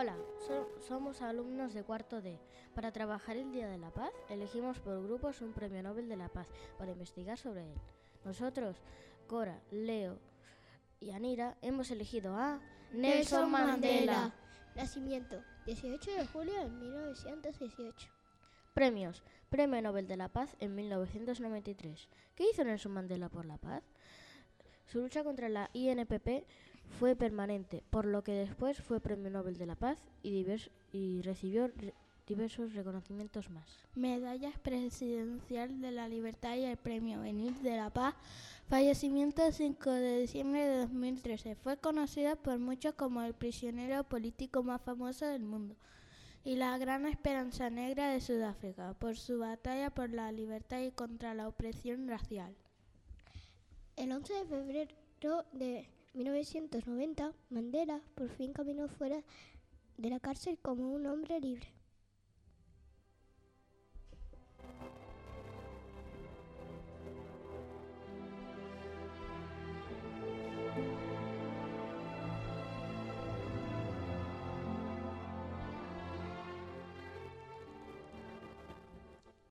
Hola, so- somos alumnos de cuarto D. Para trabajar el Día de la Paz, elegimos por grupos un premio Nobel de la Paz para investigar sobre él. Nosotros, Cora, Leo y Anira, hemos elegido a Nelson Mandela. Nacimiento, 18 de julio de 1918. Premios. Premio Nobel de la Paz en 1993. ¿Qué hizo Nelson Mandela por la paz? Su lucha contra la INPP fue permanente, por lo que después fue Premio Nobel de la Paz y, recibió re- diversos reconocimientos más. Medalla Presidencial de la Libertad y el Premio Benil de la Paz. Fallecimiento el 5 de diciembre de 2013. Fue conocido por muchos como el prisionero político más famoso del mundo y la gran esperanza negra de Sudáfrica por su batalla por la libertad y contra la opresión racial. El 11 de febrero de 1990, Mandela por fin caminó fuera de la cárcel como un hombre libre.